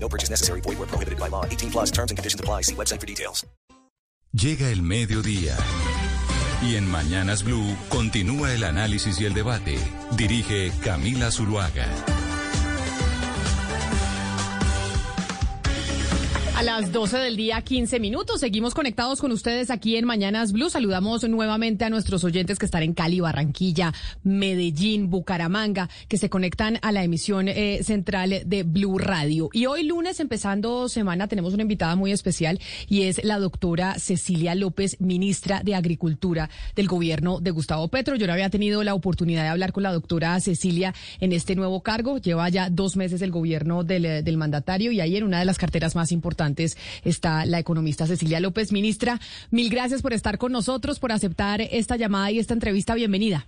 No purchase necessary. Void where prohibited by law. 18 plus terms and conditions apply. See website for details. Llega el mediodía. Y en Mañanas Blue continúa el análisis y el debate. Dirige Camila Zuluaga. A las 12 del día, 15 minutos. Seguimos conectados con ustedes aquí en Mañanas Blue. Saludamos nuevamente a nuestros oyentes que están en Cali, Barranquilla, Medellín, Bucaramanga, que se conectan a la emisión eh, central de Blue Radio. Y hoy lunes, empezando semana, tenemos una invitada muy especial y es la doctora Cecilia López, ministra de Agricultura del gobierno de Gustavo Petro. Yo no había tenido la oportunidad de hablar con la doctora Cecilia en este nuevo cargo. Lleva ya dos meses el gobierno del, del mandatario y ahí en una de las carteras más importantes está la economista Cecilia López. Ministra, mil gracias por estar con nosotros, por aceptar esta llamada y esta entrevista. Bienvenida.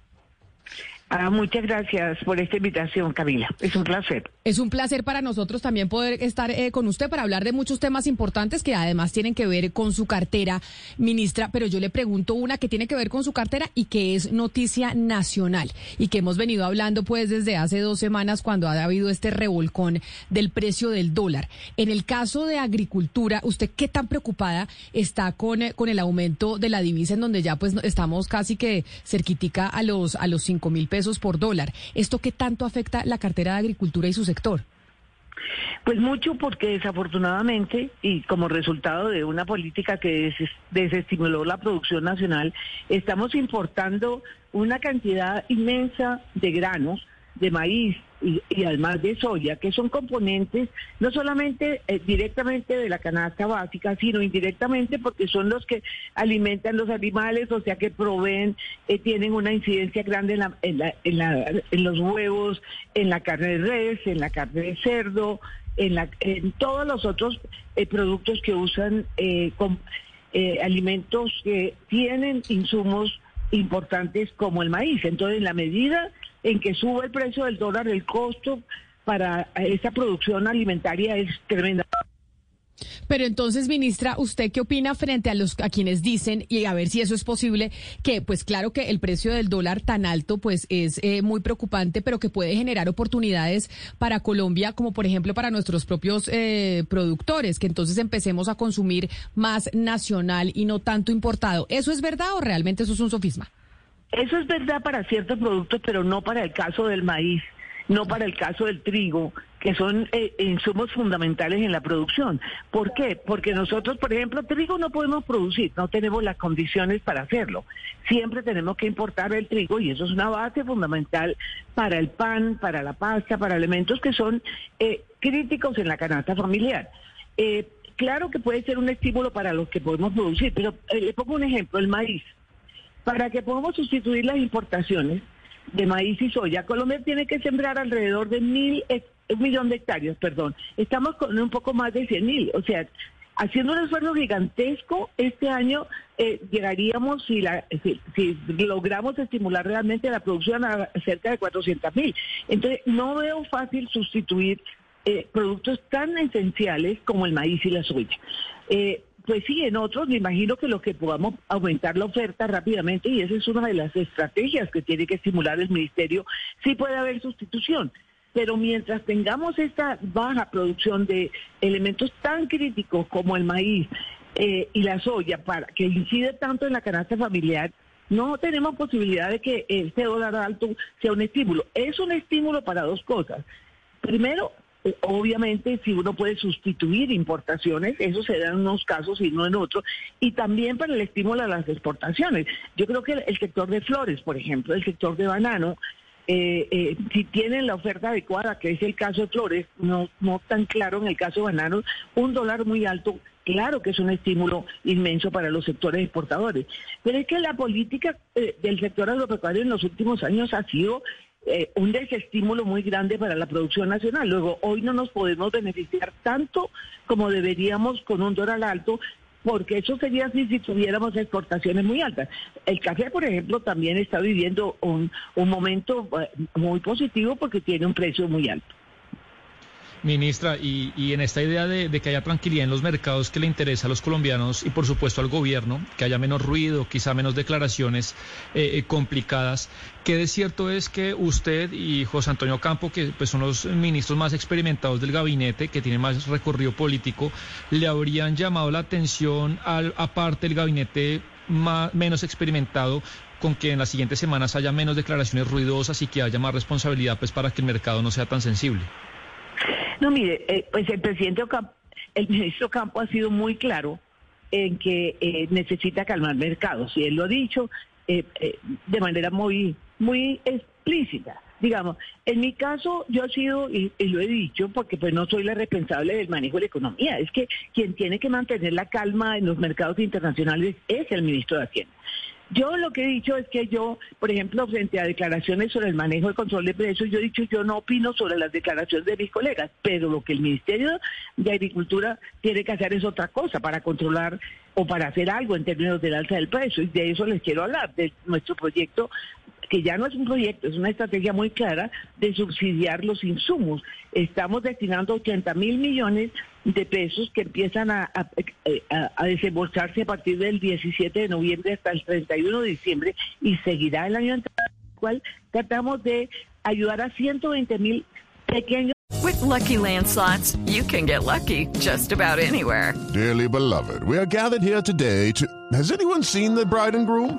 Ah, muchas gracias por esta invitación, Camila. Es un placer. Es un placer para nosotros también poder estar eh, con usted para hablar de muchos temas importantes que además tienen que ver con su cartera, ministra. Pero yo le pregunto una que tiene que ver con su cartera y que es noticia nacional y que hemos venido hablando pues desde hace dos semanas cuando ha habido este revolcón del precio del dólar. En el caso de agricultura, ¿usted qué tan preocupada está con, eh, con el aumento de la divisa en donde ya pues estamos casi que cerquitica a los, a los cinco mil pesos? por dólar. ¿Esto qué tanto afecta la cartera de agricultura y su sector? Pues mucho porque desafortunadamente y como resultado de una política que desestimuló la producción nacional, estamos importando una cantidad inmensa de granos de maíz y, además de soya, que son componentes no solamente eh, directamente de la canasta básica, sino indirectamente porque son los que alimentan los animales, o sea que proveen, eh, tienen una incidencia grande en, la, en, la, en, la, en, los huevos, en la carne de res, en la carne de cerdo, en, la, en todos los otros eh, productos que usan con, alimentos que tienen insumos importantes como el maíz. Entonces, en la medida en que sube el precio del dólar, el costo para esta producción alimentaria es tremenda. Pero entonces, ministra, ¿usted qué opina frente a los a quienes dicen y a ver si eso es posible que, pues claro que el precio del dólar tan alto, pues es eh, muy preocupante, pero que puede generar oportunidades para Colombia, como por ejemplo para nuestros propios eh, productores, que entonces empecemos a consumir más nacional y no tanto importado. ¿Eso es verdad o realmente eso es un sofisma? Eso es verdad para ciertos productos, pero no para el caso del maíz, no para el caso del trigo, que son eh, insumos fundamentales en la producción. ¿Por qué? Porque nosotros, por ejemplo, trigo no podemos producir, no tenemos las condiciones para hacerlo. Siempre tenemos que importar el trigo y eso es una base fundamental para el pan, para la pasta, para elementos que son eh, críticos en la canasta familiar. Eh, claro que puede ser un estímulo para los que podemos producir, pero le pongo un ejemplo, el maíz. Para que podamos sustituir las importaciones de maíz y soya, Colombia tiene que sembrar alrededor de mil, un millón de hectáreas, perdón. Estamos con un poco más de cien mil, o sea, haciendo un esfuerzo gigantesco, este año eh, llegaríamos, si, la, si, logramos estimular realmente la producción a cerca de 400 mil. Entonces, no veo fácil sustituir eh, productos tan esenciales como el maíz y la soya. Eh, pues sí, en otros me imagino que lo que podamos aumentar la oferta rápidamente y esa es una de las estrategias que tiene que estimular el ministerio, sí puede haber sustitución. Pero mientras tengamos esta baja producción de elementos tan críticos como el maíz eh, y la soya, para que incide tanto en la canasta familiar, no tenemos posibilidad de que este dólar alto sea un estímulo. Es un estímulo para dos cosas. Primero, obviamente, si uno puede sustituir importaciones, eso se da en unos casos y no en otros, y también para el estímulo a las exportaciones. Yo creo que el, sector de flores, por ejemplo, el sector de banano, eh, eh, si tienen la oferta adecuada, que es el caso de flores, no, no tan claro en el caso de bananos, un dólar muy alto, claro que es un estímulo inmenso para los sectores exportadores. Pero es que la política del sector agropecuario en los últimos años ha sido eh, un desestímulo muy grande para la producción nacional. Luego, hoy no nos podemos beneficiar tanto como deberíamos con un dólar alto porque eso sería así si tuviéramos exportaciones muy altas. El café, por ejemplo, también está viviendo un, un momento eh, muy positivo porque tiene un precio muy alto. Ministra, y, en esta idea de, que haya tranquilidad en los mercados que le interesa a los colombianos y por supuesto al gobierno, que haya menos ruido, quizá menos declaraciones eh, eh, complicadas, ¿qué de cierto es que usted y José Antonio Campo, que pues, son los ministros más experimentados del gabinete, que tienen más recorrido político, le habrían llamado la atención al aparte del gabinete menos experimentado con que en las siguientes semanas haya menos declaraciones ruidosas y que haya más responsabilidad pues para que el mercado no sea tan sensible? No, mire, eh, pues el presidente Ocampo, el ministro Campo ha sido muy claro en que eh, necesita calmar mercados y él lo ha dicho eh, eh, de manera muy, muy explícita. Digamos, en mi caso yo he sido, y, y lo he dicho, porque pues no soy la responsable del manejo de la economía, es que quien tiene que mantener la calma en los mercados internacionales es el ministro de Hacienda. Yo lo que he dicho es que yo, por ejemplo, frente a declaraciones sobre el manejo de control de precios, yo he dicho yo no opino sobre las declaraciones de mis colegas, pero lo que el Ministerio de Agricultura tiene que hacer es otra cosa para controlar o para hacer algo en términos del alza del precio. Y de eso les quiero hablar, de nuestro proyecto que ya no es un proyecto, es una estrategia muy clara de subsidiar los insumos. Estamos destinando 80 mil millones de pesos que empiezan a, a, a, a, desembolsarse a partir del 17 de noviembre hasta el 31 de diciembre y seguirá el año entrante, cual tratamos de ayudar a 120 mil pequeños. With lucky landslots, you can get lucky just about anywhere. Dearly beloved, we are gathered here today to. Has anyone seen the bride and groom?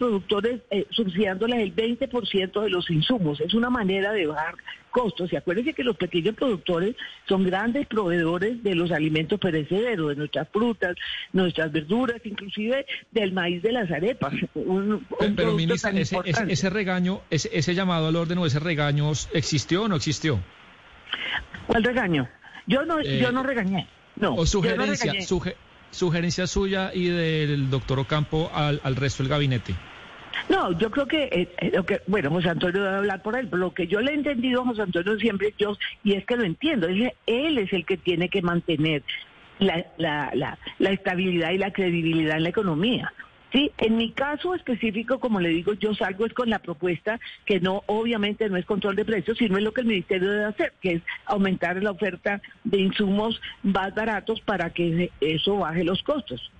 Productores eh, subsidiándoles el 20% de los insumos. Es una manera de bajar costos. Y acuérdense que los pequeños productores son grandes proveedores de los alimentos perecederos, de nuestras frutas, nuestras verduras, inclusive del maíz de las arepas. Un, un Pero, ministra, ese, ese, ese regaño, ese, ese llamado al orden o ese regaño, ¿existió o no existió? ¿Cuál regaño? Yo no, Eh, yo no regañé. No, o no sugerencia, suge- sugerencia suya y del doctor Ocampo al, al resto del gabinete. No, yo creo que, eh, eh, lo que, bueno, José Antonio debe hablar por él, pero lo que yo le he entendido a José Antonio siempre, yo, y es que lo entiendo, él, es el que tiene que mantener la, la, la, la estabilidad y la credibilidad en la economía. Sí, en mi caso específico, como le digo, yo salgo es con la propuesta que no, obviamente no es control de precios, sino es lo que el ministerio debe hacer, que es aumentar la oferta de insumos más baratos para que eso baje los costos.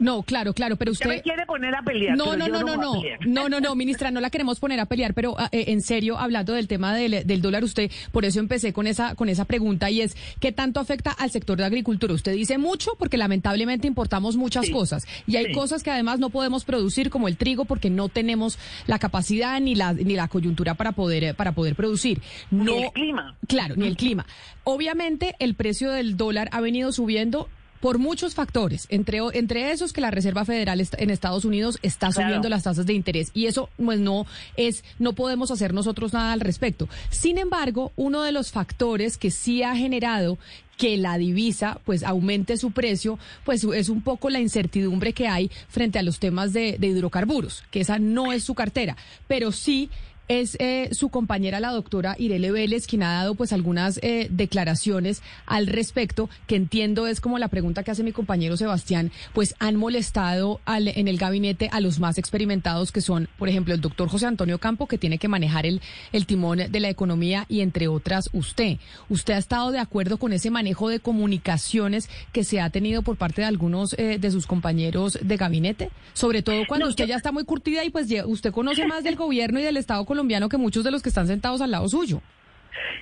No, claro, claro, pero Usted me quiere poner a pelear. No, no, no, no, no, no, no, no, ministra, no la queremos poner a pelear, pero ah, eh, en serio, hablando del tema del, del dólar, usted, por eso empecé con esa, con esa pregunta y es, ¿qué tanto afecta al sector de agricultura? Usted dice mucho porque lamentablemente importamos muchas Sí, cosas y hay sí. cosas que además no podemos producir como el trigo porque no tenemos la capacidad ni la, ni la coyuntura para poder, eh, para poder producir. Ni No, el clima. Claro, ni el clima. Obviamente el precio del dólar ha venido subiendo por muchos factores, entre, entre esos que la Reserva Federal en Estados Unidos está Claro. subiendo las tasas de interés y eso pues no es no podemos hacer nosotros nada al respecto. Sin embargo, uno de los factores que sí ha generado que la divisa pues aumente su precio, pues es un poco la incertidumbre que hay frente a los temas de, de hidrocarburos, que esa no es su cartera, pero sí es eh, su compañera la doctora Irele Vélez quien ha dado pues algunas eh, declaraciones al respecto que entiendo es como la pregunta que hace mi compañero Sebastián pues han molestado al, en el gabinete a los más experimentados que son por ejemplo el doctor José Antonio Campo que tiene que manejar el, el timón de la economía y entre otras usted usted ha estado de acuerdo con ese manejo de comunicaciones que se ha tenido por parte de algunos eh, de sus compañeros de gabinete sobre todo cuando No, usted yo- ya está muy curtida y pues ya- usted conoce más del gobierno y del Estado colombiano que muchos de los que están sentados al lado suyo.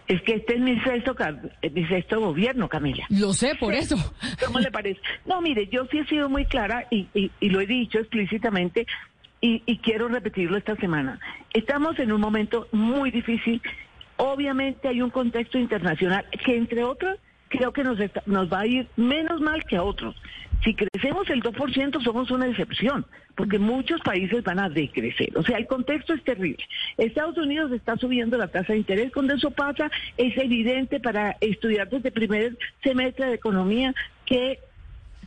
Es que este es mi sexto, eh, mi sexto gobierno, Camila. Lo sé, por eso. ¿Cómo le parece? No, mire, yo sí he sido muy clara y, y- y lo he dicho explícitamente y, y quiero repetirlo esta semana. Estamos en un momento muy difícil. Obviamente hay un contexto internacional que, entre otras, creo que nos, está- nos va a ir menos mal que a otros. Si crecemos el 2%, somos una excepción, porque muchos países van a decrecer. O sea, el contexto es terrible. Estados Unidos está subiendo la tasa de interés. Cuando eso pasa, es evidente para estudiantes de primer semestre de economía que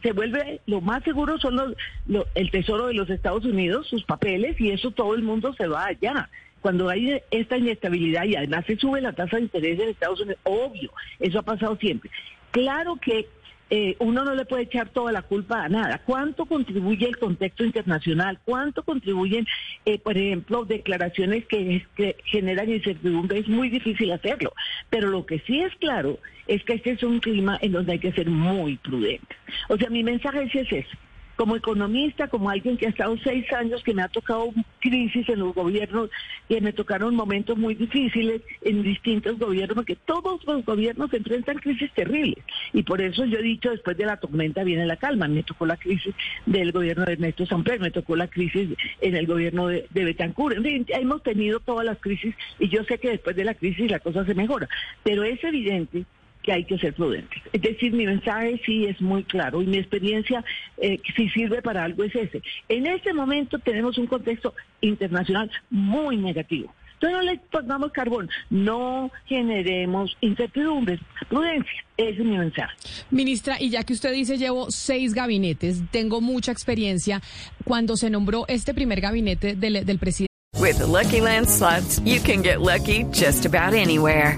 se vuelve lo más seguro son los, lo- el tesoro de los Estados Unidos, sus papeles, y eso todo el mundo se va allá. Cuando hay esta inestabilidad y además se sube la tasa de interés en Estados Unidos, obvio, eso ha pasado siempre. Claro que eh, uno no le puede echar toda la culpa a nada. ¿Cuánto contribuye el contexto internacional? ¿Cuánto contribuyen, eh, por ejemplo, declaraciones que, que generan incertidumbre? Es muy difícil hacerlo. Pero lo que sí es claro es que este es un clima en donde hay que ser muy prudente. O sea, mi mensaje sí es ese. Como economista, como alguien que ha estado seis años, que me ha tocado crisis en los gobiernos, que me tocaron momentos muy difíciles en distintos gobiernos, porque todos los gobiernos enfrentan crisis terribles. Y por eso yo he dicho, después de la tormenta viene la calma. Me tocó la crisis del gobierno de Ernesto Samper, me tocó la crisis en el gobierno de, de Betancourt. En fin, hemos tenido todas las crisis y yo sé que después de la crisis la cosa se mejora. Pero es evidente que hay que ser prudentes. Es decir, mi mensaje sí es muy claro y mi experiencia, eh, si sirve para algo, es ese. En este momento tenemos un contexto internacional muy negativo. Entonces no le pongamos carbón, no generemos incertidumbres, prudencia, ese es mi mensaje. Ministra, y ya que usted dice llevo seis gabinetes, tengo mucha experiencia. Cuando se nombró este primer gabinete del, del presidente. With the Lucky Land slots, you can get lucky just about anywhere.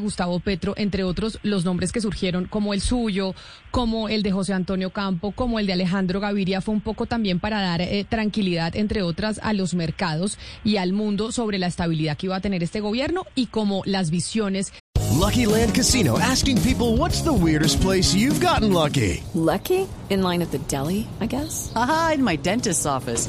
Gustavo Petro, entre otros los nombres que surgieron, como el suyo, como el de José Antonio Campo, como el de Alejandro Gaviria, fue un poco también para dar eh, tranquilidad, entre otras, a los mercados y al mundo sobre la estabilidad que iba a tener este gobierno y como las visiones. Lucky Land Casino asking people what's the weirdest place you've gotten lucky. Lucky? In line at the deli, I guess? Aha, in my dentist's office.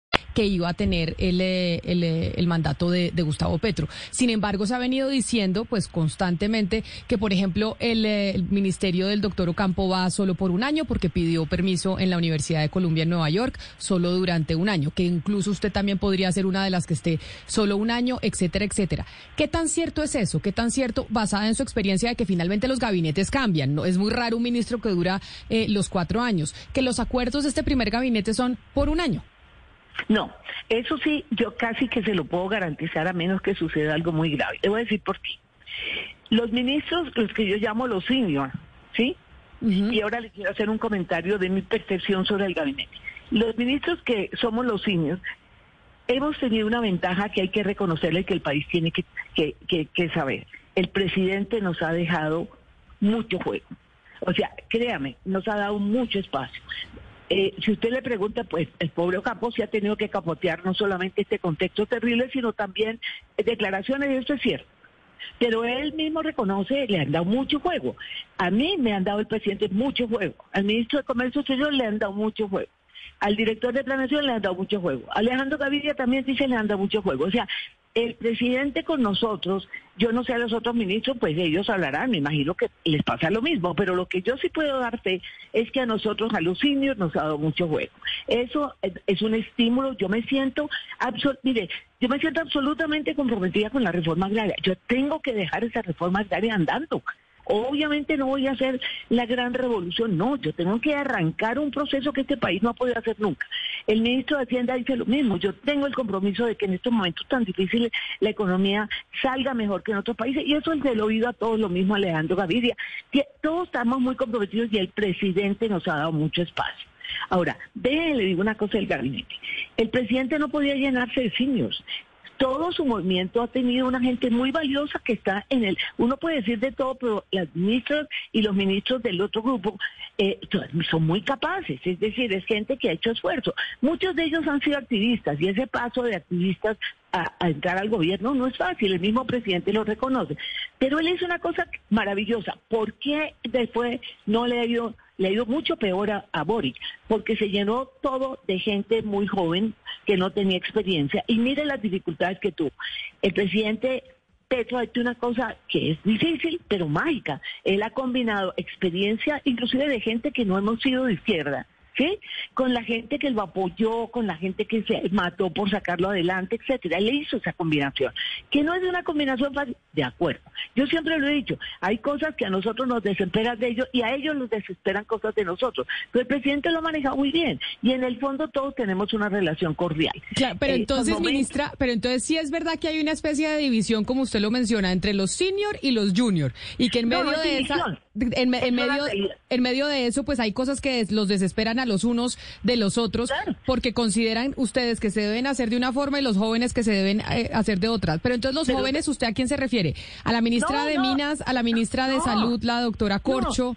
Que iba a tener el, eh, eh, el mandato de, de Gustavo Petro. Sin embargo, se ha venido diciendo pues constantemente que, por ejemplo, el, eh, el ministerio del doctor Ocampo va solo por un año porque pidió permiso en la Universidad de Columbia en Nueva York, solo durante un año, que incluso usted también podría ser una de las que esté solo un año, etcétera, etcétera. ¿Qué tan cierto es eso? ¿Qué tan cierto, basada en su experiencia de que finalmente los gabinetes cambian? ¿no? Es muy raro un ministro que dura eh, los cuatro años, que los acuerdos de este primer gabinete son por un año. No, eso sí, yo casi que se lo puedo garantizar a menos que suceda algo muy grave. Le voy a decir por qué. Los ministros, los que yo llamo los senior, ¿sí? Y ahora les quiero hacer un comentario de mi percepción sobre el gabinete. Los ministros que somos los senior, hemos tenido una ventaja que hay que reconocerle que el país tiene que, que, que, que saber. El presidente nos ha dejado mucho juego. O sea, créame, nos ha dado mucho espacio. Eh, si usted le pregunta, pues el pobre Ocampo se ha tenido que capotear no solamente este contexto terrible, sino también declaraciones, y esto es cierto. Pero él mismo reconoce, le han dado mucho juego. A mí me han dado el presidente mucho juego. Al ministro de Comercio Exterior le han dado mucho juego. Al director de planeación le han dado mucho juego. Alejandro Gaviria también dice le han dado mucho juego. O sea, el presidente con nosotros, yo no sé a los otros ministros, pues ellos hablarán, me imagino que les pasa lo mismo, pero lo que yo sí puedo darte es que a nosotros, a los seniors, nos ha dado mucho juego. Eso es un estímulo, yo me siento, mire, yo me siento absolutamente comprometida con la reforma agraria. Yo tengo que dejar esa reforma agraria andando. Obviamente no voy a hacer la gran revolución, no, yo tengo que arrancar un proceso que este país no ha podido hacer nunca. El ministro de Hacienda dice lo mismo, yo tengo el compromiso de que en estos momentos tan difíciles la economía salga mejor que en otros países y eso es del oído a todos lo mismo Alejandro Gaviria. Todos estamos muy comprometidos y el presidente nos ha dado mucho espacio. Ahora, déjenle, le digo una cosa del gabinete. El presidente no podía llenarse de seniors todo su movimiento ha tenido una gente muy valiosa que está en el, uno puede decir de todo, pero las ministras y los ministros del otro grupo eh, son muy capaces, es decir, es gente que ha hecho esfuerzo. Muchos de ellos han sido activistas y ese paso de activistas a, a, entrar al gobierno no es fácil, el mismo presidente lo reconoce. Pero él hizo una cosa maravillosa. ¿Por qué después no le ha ido, le ha ido mucho peor a, a Boric? Porque se llenó todo de gente muy joven que no tenía experiencia. Y mire las dificultades que tuvo. El presidente Petro ha hecho una cosa que es difícil, pero mágica. Él ha combinado experiencia, inclusive de gente que no hemos sido de izquierda, ¿sí? Con la gente que lo apoyó, con la gente que se mató por sacarlo adelante, etcétera. Él hizo esa combinación, que no es una combinación fácil, de acuerdo. Yo siempre lo he dicho, hay cosas que a nosotros nos desesperan de ellos y a ellos nos desesperan cosas de nosotros. Pero el presidente lo ha manejado muy bien y en el fondo todos tenemos una relación cordial. Claro, pero Eh, entonces, ministra, pero entonces sí es verdad que hay una especie de división, como usted lo menciona, entre los senior y los junior, y que en medio no de esa, división. En, me- en medio, en medio de eso, pues hay cosas que los desesperan a los unos de los otros, porque consideran ustedes que se deben hacer de una forma y los jóvenes que se deben eh, hacer de otra. Pero entonces los Pero- jóvenes, ¿usted a quién se refiere? ¿A la ministra No, de no. Minas, a la ministra de. Salud, la doctora Corcho?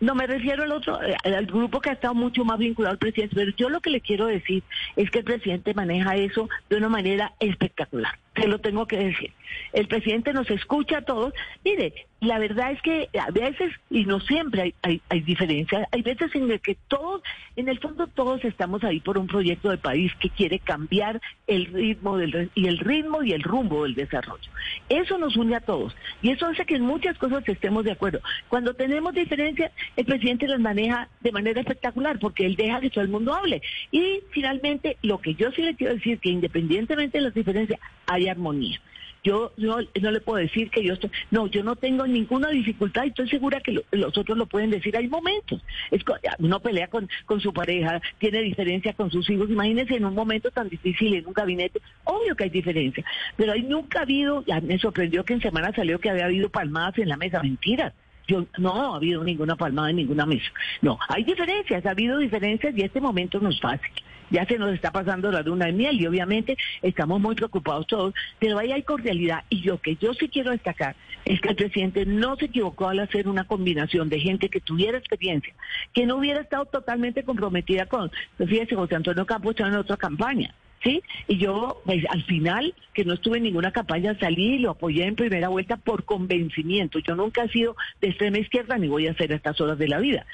No, me refiero al otro, eh, al grupo que ha estado mucho más vinculado al presidente, pero yo lo que le quiero decir es que el presidente maneja eso de una manera espectacular, se lo tengo que decir. El presidente nos escucha a todos. Mire, la verdad es que a veces, y no siempre hay, hay, hay diferencias, hay veces en el que todos, en el fondo todos estamos ahí por un proyecto de país que quiere cambiar el ritmo del, y el ritmo y el rumbo del desarrollo. Eso nos une a todos y eso hace que en muchas cosas estemos de acuerdo. Cuando tenemos diferencias, el presidente las maneja de manera espectacular porque él deja que todo el mundo hable. Y finalmente, lo que yo sí le quiero decir que independientemente de las diferencias, hay armonía. Yo no, no le puedo decir que yo estoy, no, yo no tengo ninguna dificultad y estoy segura que lo- los otros lo pueden decir. Hay momentos. Es, uno pelea con, con su pareja, tiene diferencia con sus hijos. Imagínense en un momento tan difícil en un gabinete, obvio que hay diferencia. Pero ahí nunca ha habido, me sorprendió que en semana salió que había habido palmadas en la mesa. Mentira. Yo, no ha habido ninguna palmada en ninguna mesa. No, hay diferencias, ha habido diferencias y este momento no es fácil. Ya se nos está pasando la luna de miel y obviamente estamos muy preocupados todos, pero ahí hay cordialidad. Y lo que yo sí quiero destacar es que el presidente no se equivocó al hacer una combinación de gente que tuviera experiencia, que no hubiera estado totalmente comprometida con, pues fíjese, José Antonio Campos estaba en otra campaña. ¿Sí? Y yo, pues, al final, que no estuve en ninguna campaña, salí y lo apoyé en primera vuelta por convencimiento. Yo nunca he sido de extrema izquierda ni voy a ser a estas horas de la vida.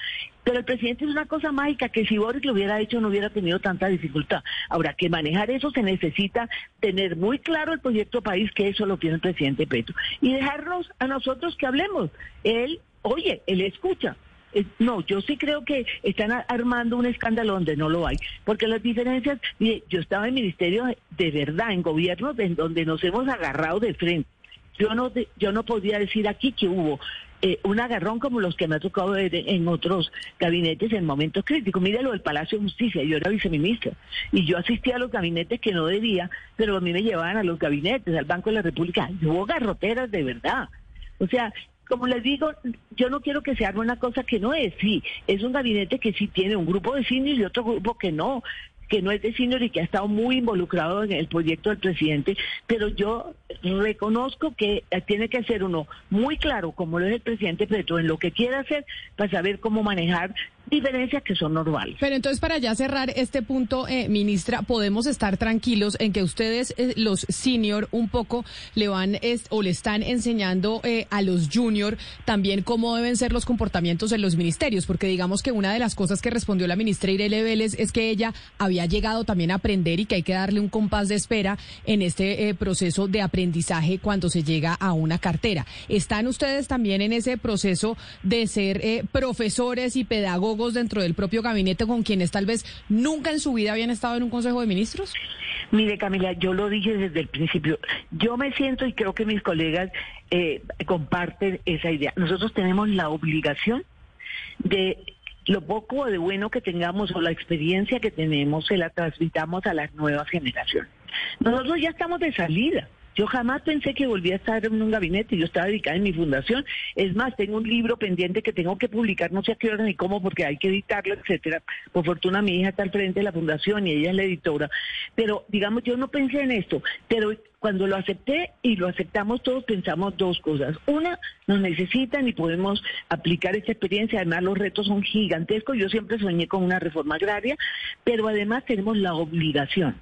Pero el presidente es una cosa mágica que si Boris lo hubiera hecho no hubiera tenido tanta dificultad. Ahora, que manejar eso se necesita tener muy claro el proyecto país, que eso lo tiene el presidente Petro. Y dejarnos a nosotros que hablemos. Él, oye, él escucha. Eh, No, yo sí creo que están armando un escándalo donde no lo hay, porque las diferencias, mire, yo estaba en ministerio de, verdad, en gobiernos en donde nos hemos agarrado de frente. Yo no, yo no podría decir aquí que hubo eh, un agarrón como los que me ha tocado ver en otros gabinetes en momentos críticos. Mire lo del Palacio de Justicia, yo era viceministra y yo asistía a los gabinetes que no debía, pero a mí me llevaban a los gabinetes, al Banco de la República. Y Hubo garroteras de verdad. O sea, como les digo, yo no quiero que se haga una cosa que no es. Sí, es un gabinete que sí tiene un grupo de seniors y otro grupo que no que no es de senior y que ha estado muy involucrado en el proyecto del presidente, pero yo reconozco que eh, tiene que ser uno muy claro, como lo es el presidente Petro, en lo que quiere hacer para saber cómo manejar diferencias que son normales. Pero entonces, para ya cerrar este punto, eh, ministra, podemos estar tranquilos en que ustedes, eh, los senior, un poco le van es- o le están enseñando eh, a los junior también cómo deben ser los comportamientos en los ministerios, porque digamos que una de las cosas que respondió la ministra Irene Vélez es que ella había llegado también a aprender y que hay que darle un compás de espera en este eh, proceso de aprendizaje cuando se llega a una cartera. ¿Están ustedes también en ese proceso de ser eh, profesores y pedagogos dentro del propio gabinete con quienes tal vez nunca en su vida habían estado en un Consejo de Ministros? Mire, Camila, yo lo dije desde el principio. Yo me siento y creo que mis colegas eh, comparten esa idea. Nosotros tenemos la obligación de lo poco de bueno que tengamos o la experiencia que tenemos, se la transmitamos a las nuevas generaciones. Nosotros ya estamos de salida. Yo jamás pensé que volvía a estar en un gabinete, yo estaba dedicada en mi fundación. Es más, tengo un libro pendiente que tengo que publicar, no sé a qué hora ni cómo, porque hay que editarlo, etcétera. Por fortuna mi hija está al frente de la fundación y ella es la editora. Pero, digamos, yo no pensé en esto. Pero cuando lo acepté y lo aceptamos todos, pensamos dos cosas. Una, nos necesitan y podemos aplicar esta experiencia. Además, los retos son gigantescos. Yo siempre soñé con una reforma agraria, pero además tenemos la obligación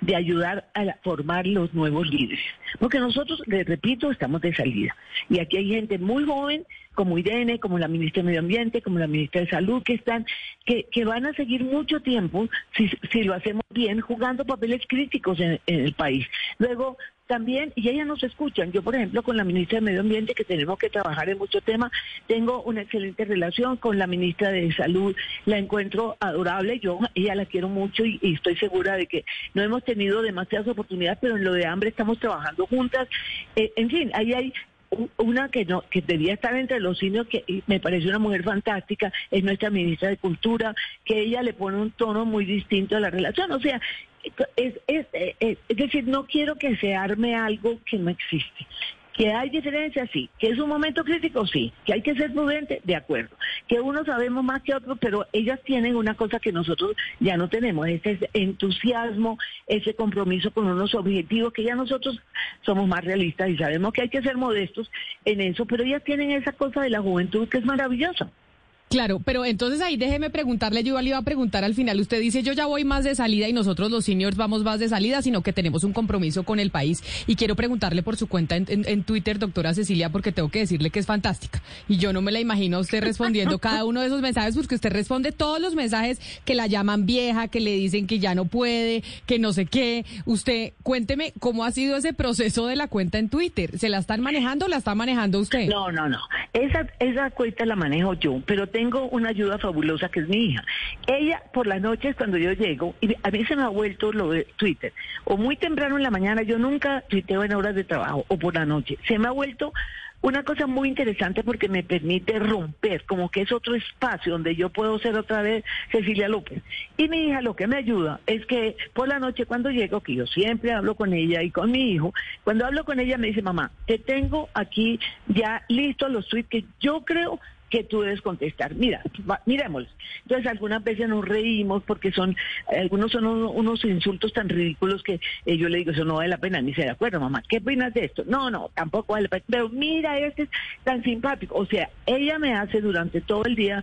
de ayudar a formar los nuevos líderes. Porque nosotros, les repito, estamos de salida. Y aquí hay gente muy joven, como Irene, como la ministra de Medio Ambiente, como la ministra de Salud, que están, que, que van a seguir mucho tiempo, si, si lo hacemos bien, jugando papeles críticos en, en el país. Luego, también, y ellas nos escuchan. Yo, por ejemplo, con la ministra de Medio Ambiente, que tenemos que trabajar en muchos temas, tengo una excelente relación con la ministra de Salud, la encuentro adorable, yo ella la quiero mucho y, y estoy segura de que no hemos tenido demasiadas oportunidades, pero en lo de hambre estamos trabajando juntas. Eh, en fin, ahí hay una que no que debía estar entre los signos que me parece una mujer fantástica es nuestra ministra de cultura que ella le pone un tono muy distinto a la relación. O sea es, es, es, es decir no quiero que se arme algo que no existe que hay diferencias, sí. Que es un momento crítico, sí. Que hay que ser prudente, de acuerdo. Que unos sabemos más que otros, pero ellas tienen una cosa que nosotros ya no tenemos, ese entusiasmo, ese compromiso con unos objetivos que ya nosotros somos más realistas y sabemos que hay que ser modestos en eso, pero ellas tienen esa cosa de la juventud que es maravillosa. Claro, pero entonces ahí déjeme preguntarle, yo le iba a preguntar al final, usted dice yo ya voy más de salida y nosotros los seniors vamos más de salida, sino que tenemos un compromiso con el país y quiero preguntarle por su cuenta en, en- en Twitter, doctora Cecilia, porque tengo que decirle que es fantástica y yo no me la imagino a usted respondiendo cada uno de esos mensajes porque usted responde todos los mensajes que la llaman vieja, que le dicen que ya no puede, que no sé qué. Usted, cuénteme cómo ha sido ese proceso de la cuenta en Twitter. ¿Se la están manejando o la está manejando usted? No, no, no. Esa, esa cuenta la manejo yo, pero tengo una ayuda fabulosa que es mi hija. Ella, por las noches, cuando yo llego, y a mí se me ha vuelto lo de Twitter, o muy temprano en la mañana, yo nunca tuiteo en horas de trabajo, o por la noche. Se me ha vuelto una cosa muy interesante porque me permite romper, como que es otro espacio donde yo puedo ser otra vez Cecilia López. Y mi hija lo que me ayuda es que por la noche cuando llego, que yo siempre hablo con ella y con mi hijo, cuando hablo con ella me dice, mamá, te tengo aquí ya listos los tweets que yo creo que tú debes contestar. Mira, va-. Entonces algunas veces nos reímos porque son, algunos son uno- unos insultos tan ridículos que eh, yo le digo, eso no vale la pena, ni se de acuerdo, mamá. ¿Qué opinas de esto? No, no, tampoco vale la pena. Pero mira, este es tan simpático. O sea, ella me hace durante todo el día,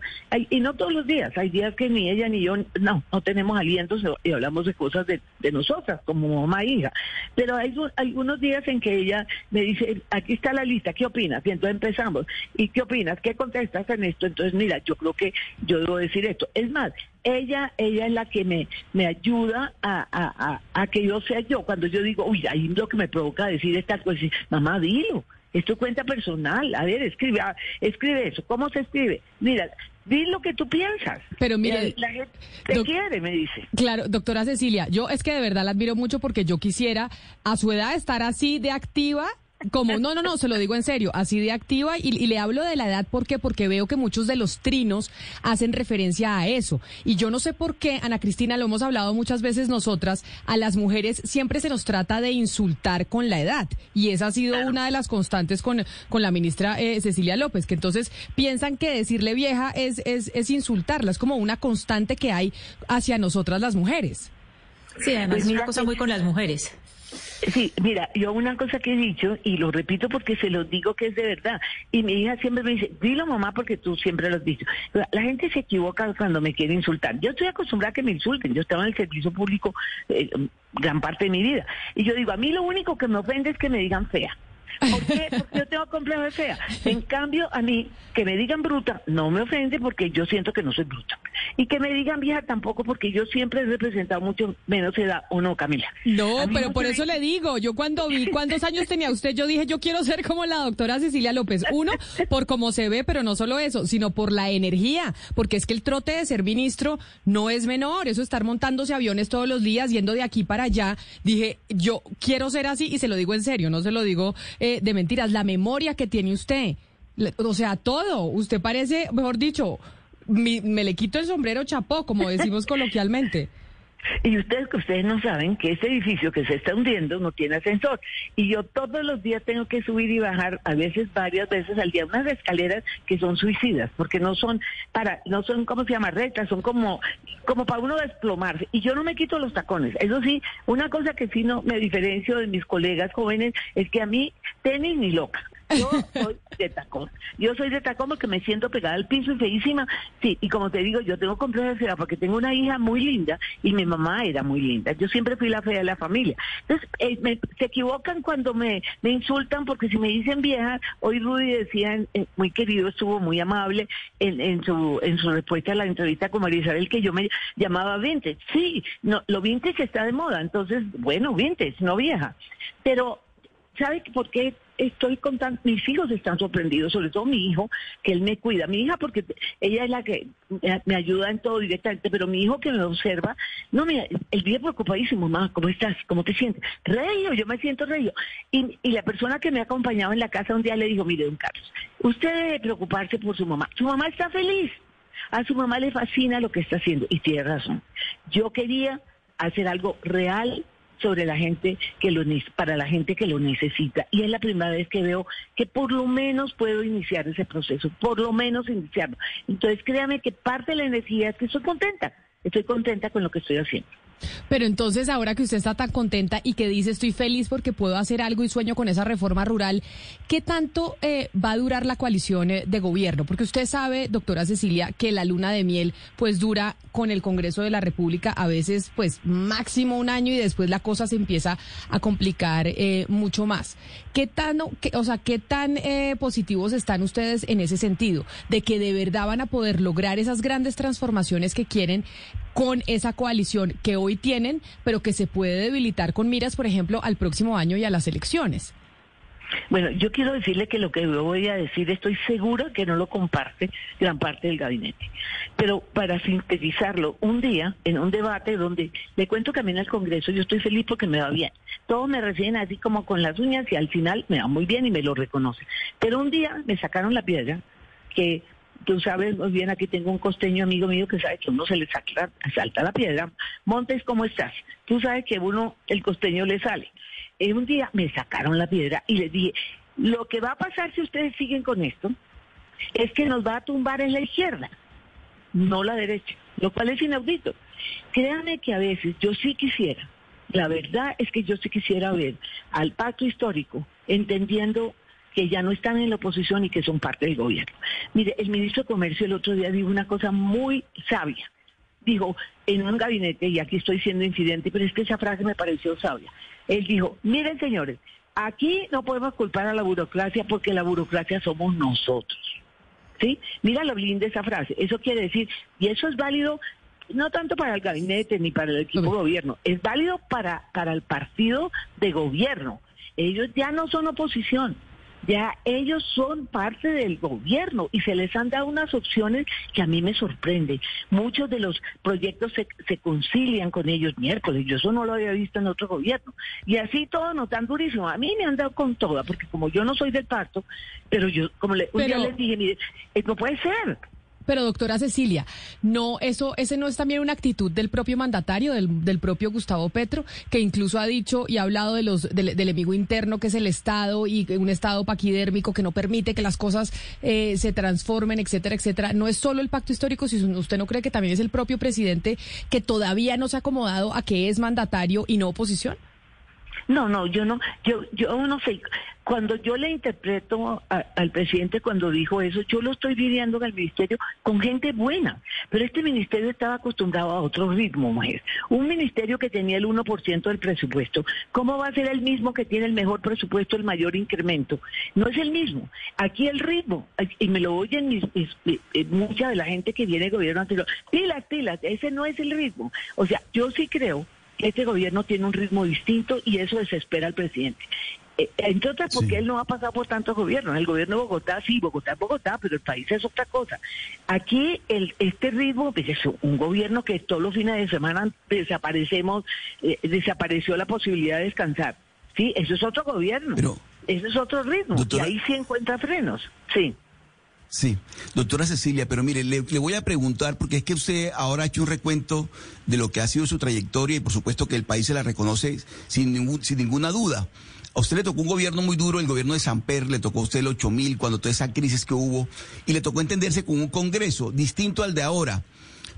y no todos los días, hay días que ni ella ni yo, no, no tenemos alientos y hablamos de cosas de, de nosotras, como mamá e hija. Pero hay algunos días en que ella me dice, aquí está la lista, ¿qué opinas? Y entonces empezamos. ¿Y qué opinas? ¿Qué contestas en esto? Entonces, mira, yo creo que yo debo decir esto. Es más, ella, ella es la que me, me ayuda a, a, a, a que yo sea yo. Cuando yo digo, uy, ahí lo que me provoca decir esta cosa, mamá, dilo. Esto cuenta personal. A ver, escribe, ah, escribe eso. ¿Cómo se escribe? Mira, di lo que tú piensas. Pero mire, la, la gente te quiere, me dice. Claro, doctora Cecilia, yo es que de verdad la admiro mucho porque yo quisiera a su edad estar así de activa. Como, no, no, no, se lo digo en serio, así de activa y, y le hablo de la edad ¿por qué? porque veo que muchos de los trinos hacen referencia a eso. Y yo no sé por qué, Ana Cristina, lo hemos hablado muchas veces nosotras, a las mujeres siempre se nos trata de insultar con la edad. Y esa ha sido una de las constantes con, con la ministra eh, Cecilia López, que entonces piensan que decirle vieja es, es, es insultarla, es como una constante que hay hacia nosotras las mujeres. Sí, además Pues es una cosa muy con las mujeres. Sí, mira, yo una cosa que he dicho, y lo repito porque se lo digo que es de verdad, y mi hija siempre me dice, dilo mamá porque tú siempre lo has dicho. La, gente se equivoca cuando me quiere insultar. Yo estoy acostumbrada a que me insulten, yo estaba en el servicio público eh, gran parte de mi vida, y yo digo, a mí lo único que me ofende es que me digan fea. ¿Por qué? Porque yo tengo complejo de fea. En cambio, a mí, que me digan bruta, no me ofende porque yo siento que no soy bruta. Y que me digan vieja tampoco porque yo siempre he representado mucho menos edad, ¿o no, Camila? No, pero no por eso me- le digo, yo cuando vi cuántos años tenía usted, yo dije, yo quiero ser como la doctora Cecilia López. Uno, por cómo se ve, pero no solo eso, sino por la energía, porque es que el trote de ser ministro no es menor, eso estar montándose aviones todos los días, yendo de aquí para allá. Dije, yo quiero ser así y se lo digo en serio, no se lo digo eh, de mentiras, la memoria que tiene usted. O sea, todo. Usted parece, mejor dicho, mi- me le quito el sombrero chapó, como decimos coloquialmente. Y ustedes que ustedes no saben que ese edificio que se está hundiendo no tiene ascensor. Y yo todos los días tengo que subir y bajar, a veces varias veces al día, unas escaleras que son suicidas, porque no son para, no son como se llama rectas, son como, como para uno desplomarse. Y yo no me quito los tacones. Eso sí, una cosa que sí no me diferencio de mis colegas jóvenes es que a mí tenis ni loca. Yo soy de tacón. Yo soy de tacón porque me siento pegada al piso y feísima. Sí, y como te digo, yo tengo complejo de ansiedad porque tengo una hija muy linda y mi mamá era muy linda. Yo siempre fui la fea de la familia. Entonces, eh, me- se equivocan cuando me, me insultan porque si me dicen vieja, hoy Rudy decía, eh, muy querido, estuvo muy amable en, en su en su respuesta a la entrevista con María Isabel que yo me llamaba vintage. Sí, no, lo vintage está de moda, entonces, bueno, vintage, no vieja. Pero ¿Sabe por qué estoy contando? Mis hijos están sorprendidos, sobre todo mi hijo, que él me cuida. Mi hija, porque ella es la que me- ayuda en todo directamente, pero mi hijo que me observa, no, mira, él vive preocupadísimo, mamá, ¿cómo estás? ¿Cómo te sientes? Reyo, yo me siento reyo. Y, y la persona que me ha acompañado en la casa un día le dijo, mire, don Carlos, usted debe preocuparse por su mamá. Su mamá está feliz. A su mamá le fascina lo que está haciendo y tiene razón. Yo quería hacer algo real sobre la gente que lo para la gente que lo necesita y es la primera vez que veo que por lo menos puedo iniciar ese proceso, por lo menos iniciarlo. Entonces créame que parte de la energía es que estoy contenta, estoy contenta con lo que estoy haciendo. Pero entonces, ahora que usted está tan contenta y que dice estoy feliz porque puedo hacer algo y sueño con esa reforma rural, ¿qué tanto eh, va a durar la coalición eh, de gobierno? Porque usted sabe, doctora Cecilia, que la luna de miel pues dura con el Congreso de la República a veces pues máximo un año y después la cosa se empieza a complicar eh, mucho más. ¿Qué tan, qué- o sea, qué tan eh, positivos están ustedes en ese sentido? De que de verdad van a poder lograr esas grandes transformaciones que quieren con esa coalición que hoy tienen, pero que se puede debilitar con miras, por ejemplo, al próximo año y a las elecciones. Bueno, yo quiero decirle que lo que yo voy a decir estoy segura que no lo comparte gran parte del gabinete. Pero para sintetizarlo, un día, en un debate donde le cuento que a mí en el Congreso yo estoy feliz porque me va bien. Todos me reciben así como con las uñas y al final me va muy bien y me lo reconocen. Pero un día me sacaron la piedra que tú sabes muy bien, aquí tengo un costeño amigo mío que sabe que uno se le saca- salta la piedra. Montes, ¿cómo estás? Tú sabes que uno, el costeño le sale. Eh, un día me sacaron la piedra y les dije, lo que va a pasar si ustedes siguen con esto es que nos va a tumbar en la izquierda, no la derecha, lo cual es inaudito. Créanme que a veces yo sí quisiera, la verdad es que yo sí quisiera ver al pacto histórico entendiendo que ya no están en la oposición y que son parte del gobierno. Mire, el ministro de Comercio el otro día dijo una cosa muy sabia. Dijo, en un gabinete, y aquí estoy siendo incidente, pero es que esa frase me pareció sabia. Él dijo, miren señores, aquí no podemos culpar a la burocracia porque la burocracia somos nosotros. ¿Sí? Mira lo linda esa frase. Eso quiere decir, y eso es válido no tanto para el gabinete ni para el equipo de gobierno, es válido para, para el partido de gobierno. Ellos ya no son oposición, ya ellos son parte del gobierno y se les han dado unas opciones que a mí me sorprende. Muchos de los proyectos se, se concilian con ellos miércoles, yo eso no lo había visto en otro gobierno. Y así todo nos dan durísimo. A mí me han dado con toda, porque como yo no soy del pacto, pero yo, como le, un día les dije, mire, eh, no puede ser. Pero doctora Cecilia, no, eso, ese no es también una actitud del propio mandatario, del, del propio Gustavo Petro, que incluso ha dicho y ha hablado de los del, del enemigo interno que es el Estado y un Estado paquidérmico que no permite que las cosas eh, se transformen, etcétera, etcétera. No es solo el pacto histórico, si usted no cree que también es el propio presidente que todavía no se ha acomodado a que es mandatario y no oposición. No, no, yo no, yo, yo no sé. Cuando yo le interpreto al presidente cuando dijo eso, yo lo estoy viviendo en el ministerio con gente buena. Pero este ministerio estaba acostumbrado a otro ritmo, mujer. Un ministerio que tenía el 1% del presupuesto, ¿cómo va a ser el mismo que tiene el mejor presupuesto, el mayor incremento? No es el mismo. Aquí el ritmo, y me lo oyen mis, eh, mucha de la gente que viene del gobierno anterior, pilas, pilas, ese no es el ritmo. O sea, yo sí creo este gobierno tiene un ritmo distinto y eso desespera al presidente. Eh, entre otras porque él no ha pasado por tantos gobiernos. El gobierno de Bogotá, sí, Bogotá es Bogotá, pero el país es otra cosa. Aquí el, este ritmo, pues es un gobierno que todos los fines de semana desaparecemos, eh, desapareció la posibilidad de descansar. Sí, eso es otro gobierno. Ese es otro ritmo. Doctora- y ahí sí encuentra frenos. Sí. Sí, doctora Cecilia, pero mire, le, voy a preguntar, porque es que usted ahora ha hecho un recuento de lo que ha sido su trayectoria y por supuesto que el país se la reconoce sin, ningún, sin ninguna duda. A usted le tocó un gobierno muy duro, el gobierno de Samper, le tocó a usted el 8000, cuando toda esa crisis que hubo, y le tocó entenderse con un Congreso distinto al de ahora.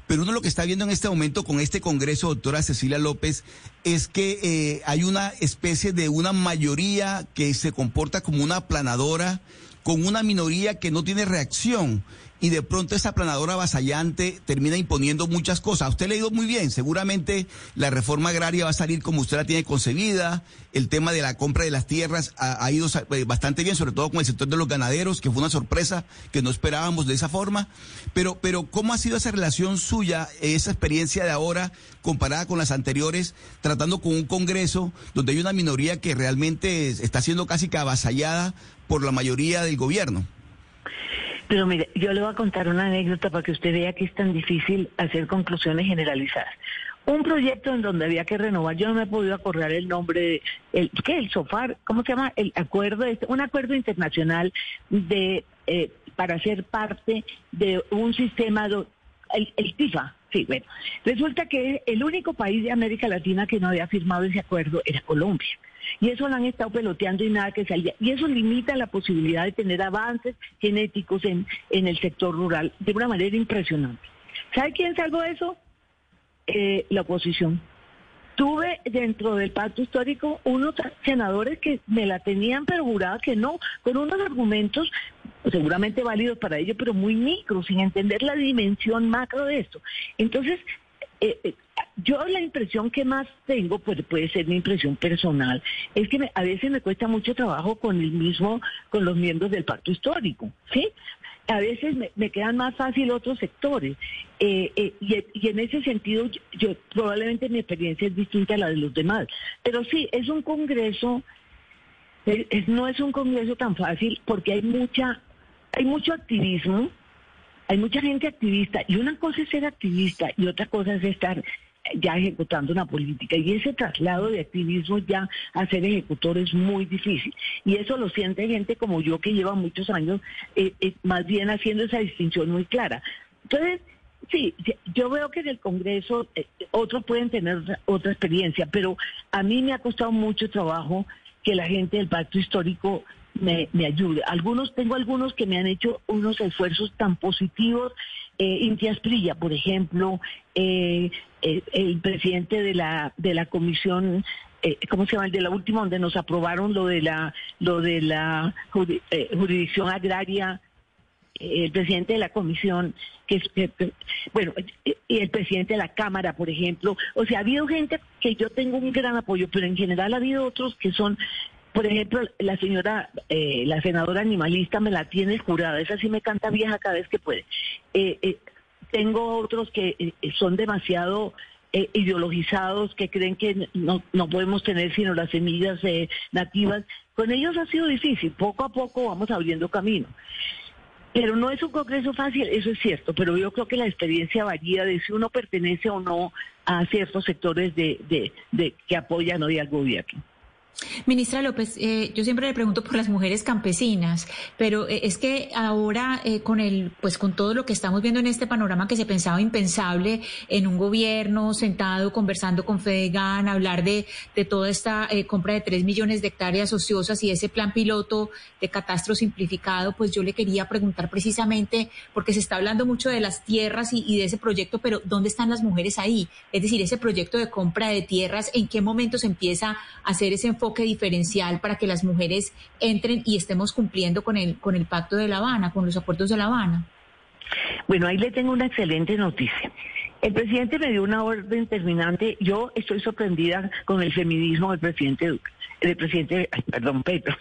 Pero uno lo que está viendo en este momento con este Congreso, doctora Cecilia López, es que eh, hay una especie de una mayoría que se comporta como una aplanadora, con una minoría que no tiene reacción y de pronto esa planadora avasallante termina imponiendo muchas cosas. Usted le ha ido muy bien, seguramente la reforma agraria va a salir como usted la tiene concebida, el tema de la compra de las tierras ha, ido eh, bastante bien, sobre todo con el sector de los ganaderos, que fue una sorpresa que no esperábamos de esa forma. Pero, pero ¿cómo ha sido esa relación suya, esa experiencia de ahora comparada con las anteriores, tratando con un Congreso donde hay una minoría que realmente está siendo casi que avasallada por la mayoría del gobierno? Pero mire, yo le voy a contar una anécdota para que usted vea que es tan difícil hacer conclusiones generalizadas. Un proyecto en donde había que renovar, yo no me he podido acordar el nombre, el, ¿qué? El SOFAR, ¿cómo se llama? El acuerdo, este, un acuerdo internacional de eh, para ser parte de un sistema, el, el TIFA, Sí, bueno, resulta que el único país de América Latina que no había firmado ese acuerdo era Colombia. Y eso lo han estado peloteando y nada que salía. Y eso limita la posibilidad de tener avances genéticos en, en el sector rural de una manera impresionante. ¿Sabe quién salvó eso? Eh, la oposición. Tuve dentro del pacto histórico unos senadores que me la tenían pero jurada que no, con unos argumentos seguramente válidos para ellos, pero muy micro, sin entender la dimensión macro de esto. Entonces, eh, eh, yo la impresión que más tengo, pues puede ser mi impresión personal, es que a veces me cuesta mucho trabajo con el mismo, con los miembros del pacto histórico, ¿sí? A veces me, quedan más fácil otros sectores. Eh, eh, y, en ese sentido, yo, probablemente mi experiencia es distinta a la de los demás. Pero sí, es un congreso, no es un congreso tan fácil porque hay mucha, hay mucho activismo, hay mucha gente activista y una cosa es ser activista y otra cosa es estar ya ejecutando una política y ese traslado de activismo ya a ser ejecutor es muy difícil y eso lo siente gente como yo que lleva muchos años eh, eh, más bien haciendo esa distinción muy clara. Entonces, sí, yo veo que en el Congreso eh, otros pueden tener otra experiencia, pero a mí me ha costado mucho trabajo que la gente del pacto histórico me, me ayude. Algunos, tengo algunos que me han hecho unos esfuerzos tan positivos eh, Inti Asprilla, por ejemplo, eh, el, presidente de la, de la comisión eh, ¿cómo se llama? El de la última, donde nos aprobaron lo de la, lo de la eh, jurisdicción agraria, el presidente de la comisión, que, es, bueno, y el presidente de la Cámara, por ejemplo. O sea, ha habido gente que yo tengo un gran apoyo, pero en general ha habido otros que son por ejemplo, la señora, eh, la senadora animalista me la tiene jurada, esa sí me canta vieja cada vez que puede. Eh, eh, tengo otros que son demasiado ideologizados, que creen que no, no podemos tener sino las semillas nativas. Con ellos ha sido difícil, poco a poco vamos abriendo camino. Pero no es un congreso fácil, eso es cierto, pero yo creo que la experiencia varía de si uno pertenece o no a ciertos sectores de, de, de que apoyan hoy al gobierno. Ministra López, eh, yo siempre le pregunto por las mujeres campesinas, pero eh, es que ahora eh, con el, pues con todo lo que estamos viendo en este panorama que se pensaba impensable en un gobierno sentado conversando con Fedegan, hablar de, de toda esta compra de tres millones de hectáreas ociosas y ese plan piloto de catastro simplificado, pues yo le quería preguntar precisamente porque se está hablando mucho de las tierras y, y de ese proyecto, pero ¿dónde están las mujeres ahí? Es decir, ese proyecto de compra de tierras, ¿en qué momento se empieza a hacer ese enfoque? Diferencial para que las mujeres entren y estemos cumpliendo con el, con el Pacto de La Habana, con los acuerdos de La Habana? Bueno, ahí le tengo una excelente noticia. El presidente me dio una orden terminante. Yo estoy sorprendida con el feminismo del presidente Duque, del presidente, perdón, Petro,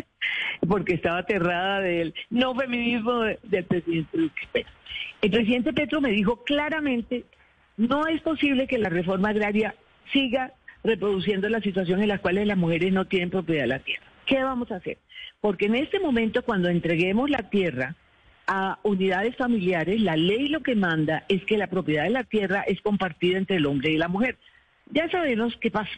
porque estaba aterrada del no feminismo del presidente Duque. el presidente Petro me dijo claramente, no es posible que la reforma agraria siga reproduciendo la situación en la cual las mujeres no tienen propiedad de la tierra. ¿Qué vamos a hacer? Porque en este momento, cuando entreguemos la tierra a unidades familiares, la ley lo que manda es que la propiedad de la tierra es compartida entre el hombre y la mujer. Ya sabemos qué pasa.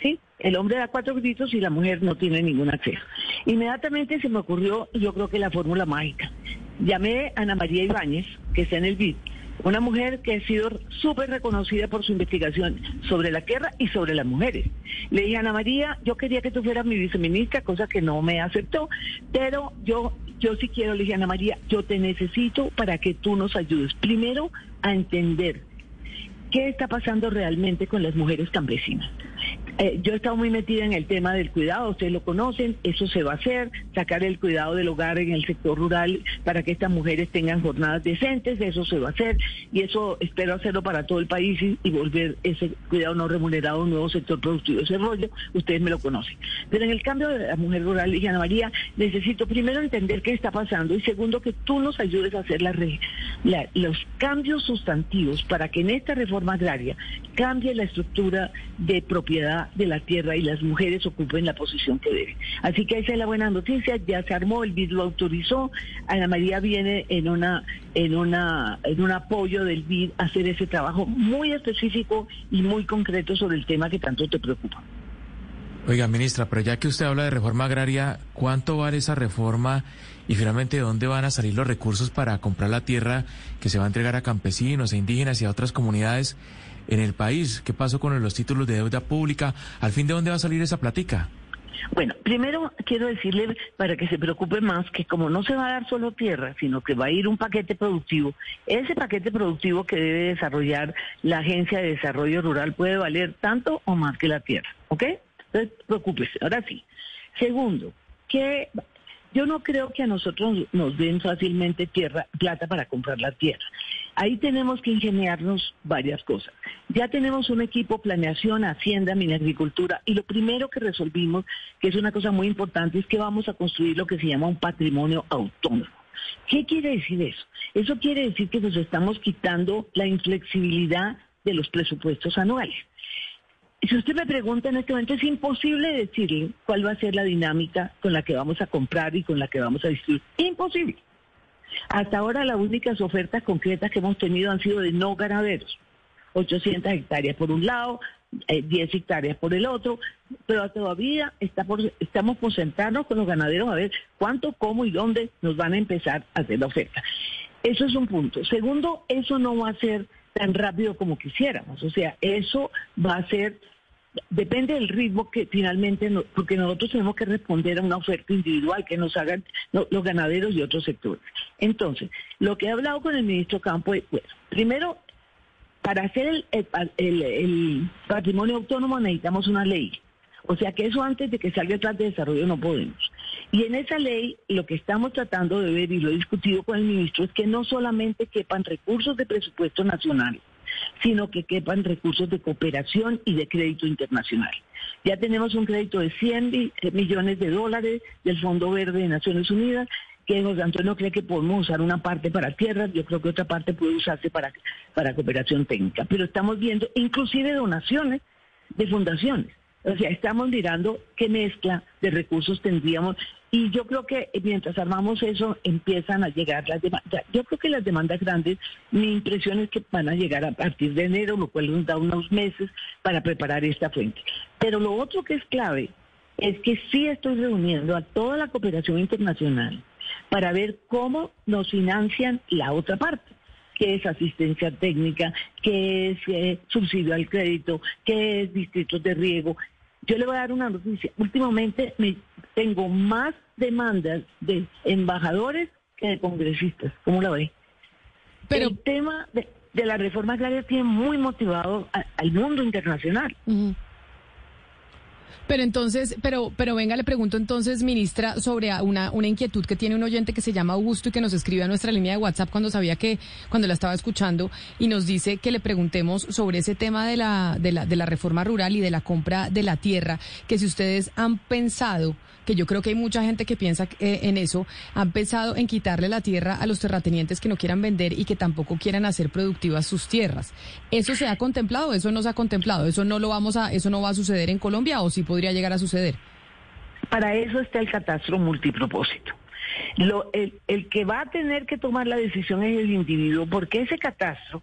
¿sí? El hombre da cuatro gritos y la mujer no tiene ningún acceso. Inmediatamente se me ocurrió, yo creo que la fórmula mágica. llamé a Ana María Ibáñez, que está en el BID, una mujer que ha sido súper reconocida por su investigación sobre la tierra y sobre las mujeres. Le dije, Ana María, yo quería que tú fueras mi viceministra, cosa que no me aceptó, pero yo, yo sí quiero, le dije, Ana María, yo te necesito para que tú nos ayudes. Primero, a entender qué está pasando realmente con las mujeres campesinas. Eh, yo he estado muy metida en el tema del cuidado, ustedes lo conocen, eso se va a hacer, sacar el cuidado del hogar en el sector rural para que estas mujeres tengan jornadas decentes, eso se va a hacer y eso espero hacerlo para todo el país y, volver ese cuidado no remunerado a un nuevo sector productivo, ese rollo, ustedes me lo conocen. Pero en el cambio de la mujer rural, dije Ana María, necesito primero entender qué está pasando y segundo que tú nos ayudes a hacer los cambios sustantivos para que en esta reforma agraria cambie la estructura de propiedad de la tierra y las mujeres ocupen la posición que deben. Así que esa es la buena noticia, ya se armó, el BID lo autorizó, Ana María viene en una en una en un apoyo del BID a hacer ese trabajo muy específico y muy concreto sobre el tema que tanto te preocupa. Oiga, ministra, pero ya que usted habla de reforma agraria, ¿cuánto vale esa reforma y finalmente de dónde van a salir los recursos para comprar la tierra que se va a entregar a campesinos, a indígenas y a otras comunidades en el país? ¿Qué pasó con los títulos de deuda pública? ¿Al fin de dónde va a salir esa platica? Bueno, primero quiero decirle para que se preocupe más que como no se va a dar solo tierra, sino que va a ir un paquete productivo, ese paquete productivo que debe desarrollar la Agencia de Desarrollo Rural puede valer tanto o más que la tierra, ¿ok? Entonces, preocúpese. Ahora sí. Segundo, que yo no creo que a nosotros nos den fácilmente tierra, plata para comprar la tierra. Ahí tenemos que ingeniarnos varias cosas. Ya tenemos un equipo planeación, hacienda, agricultura, y lo primero que resolvimos, que es una cosa muy importante, es que vamos a construir lo que se llama un patrimonio autónomo. ¿Qué quiere decir eso? Eso quiere decir que nos estamos quitando la inflexibilidad de los presupuestos anuales. Si usted me pregunta en este momento, es imposible decirle cuál va a ser la dinámica con la que vamos a comprar y con la que vamos a distribuir. Imposible. Hasta ahora las únicas ofertas concretas que hemos tenido han sido de no ganaderos. 800 hectáreas por un lado, 10 eh, hectáreas por el otro, pero todavía está por, estamos por sentarnos con los ganaderos a ver cuánto, cómo y dónde nos van a empezar a hacer la oferta. Eso es un punto. Segundo, eso no va a ser tan rápido como quisiéramos. O sea, eso va a ser depende del ritmo que finalmente, porque nosotros tenemos que responder a una oferta individual que nos hagan los ganaderos y otros sectores. Entonces, lo que he hablado con el ministro Campo es, bueno, primero, para hacer el, patrimonio autónomo necesitamos una ley. O sea que eso antes de que salga el plan de desarrollo no podemos. Y en esa ley lo que estamos tratando de ver y lo he discutido con el ministro es que no solamente quepan recursos de presupuesto nacional, sino que quepan recursos de cooperación y de crédito internacional. Ya tenemos un crédito de 100 eh, millones de dólares del Fondo Verde de Naciones Unidas, que José Antonio cree que podemos usar una parte para tierras, yo creo que otra parte puede usarse para, para cooperación técnica. Pero estamos viendo inclusive donaciones de fundaciones. O sea, estamos mirando qué mezcla de recursos tendríamos y yo creo que mientras armamos eso empiezan a llegar las demandas. Yo creo que las demandas grandes, mi impresión es que van a llegar a partir de enero, lo cual nos da unos meses para preparar esta fuente. Pero lo otro que es clave es que sí estoy reuniendo a toda la cooperación internacional para ver cómo nos financian la otra parte que es asistencia técnica, que es eh, subsidio al crédito, que es distritos de riego, yo le voy a dar una noticia. Últimamente me, tengo más demandas de embajadores que de congresistas. ¿Cómo la ve? Pero, el tema de, la reforma agraria tiene muy motivado al mundo internacional. Pero entonces, pero, pero venga, le pregunto entonces, ministra, sobre una, una inquietud que tiene un oyente que se llama Augusto y que nos escribe a nuestra línea de WhatsApp cuando sabía que, cuando la estaba escuchando, y nos dice que le preguntemos sobre ese tema de la, de la, de la reforma rural y de la compra de la tierra, que si ustedes han pensado que yo creo que hay mucha gente que piensa eh, en eso, han pensado en quitarle la tierra a los terratenientes que no quieran vender y que tampoco quieran hacer productivas sus tierras. ¿Eso se ha contemplado? ¿Eso no se ha contemplado? ¿Eso no lo vamos a, eso no va a suceder en Colombia o sí podría llegar a suceder? Para eso está el catastro multipropósito. Lo, el, el que va a tener que tomar la decisión es el individuo, porque ese catastro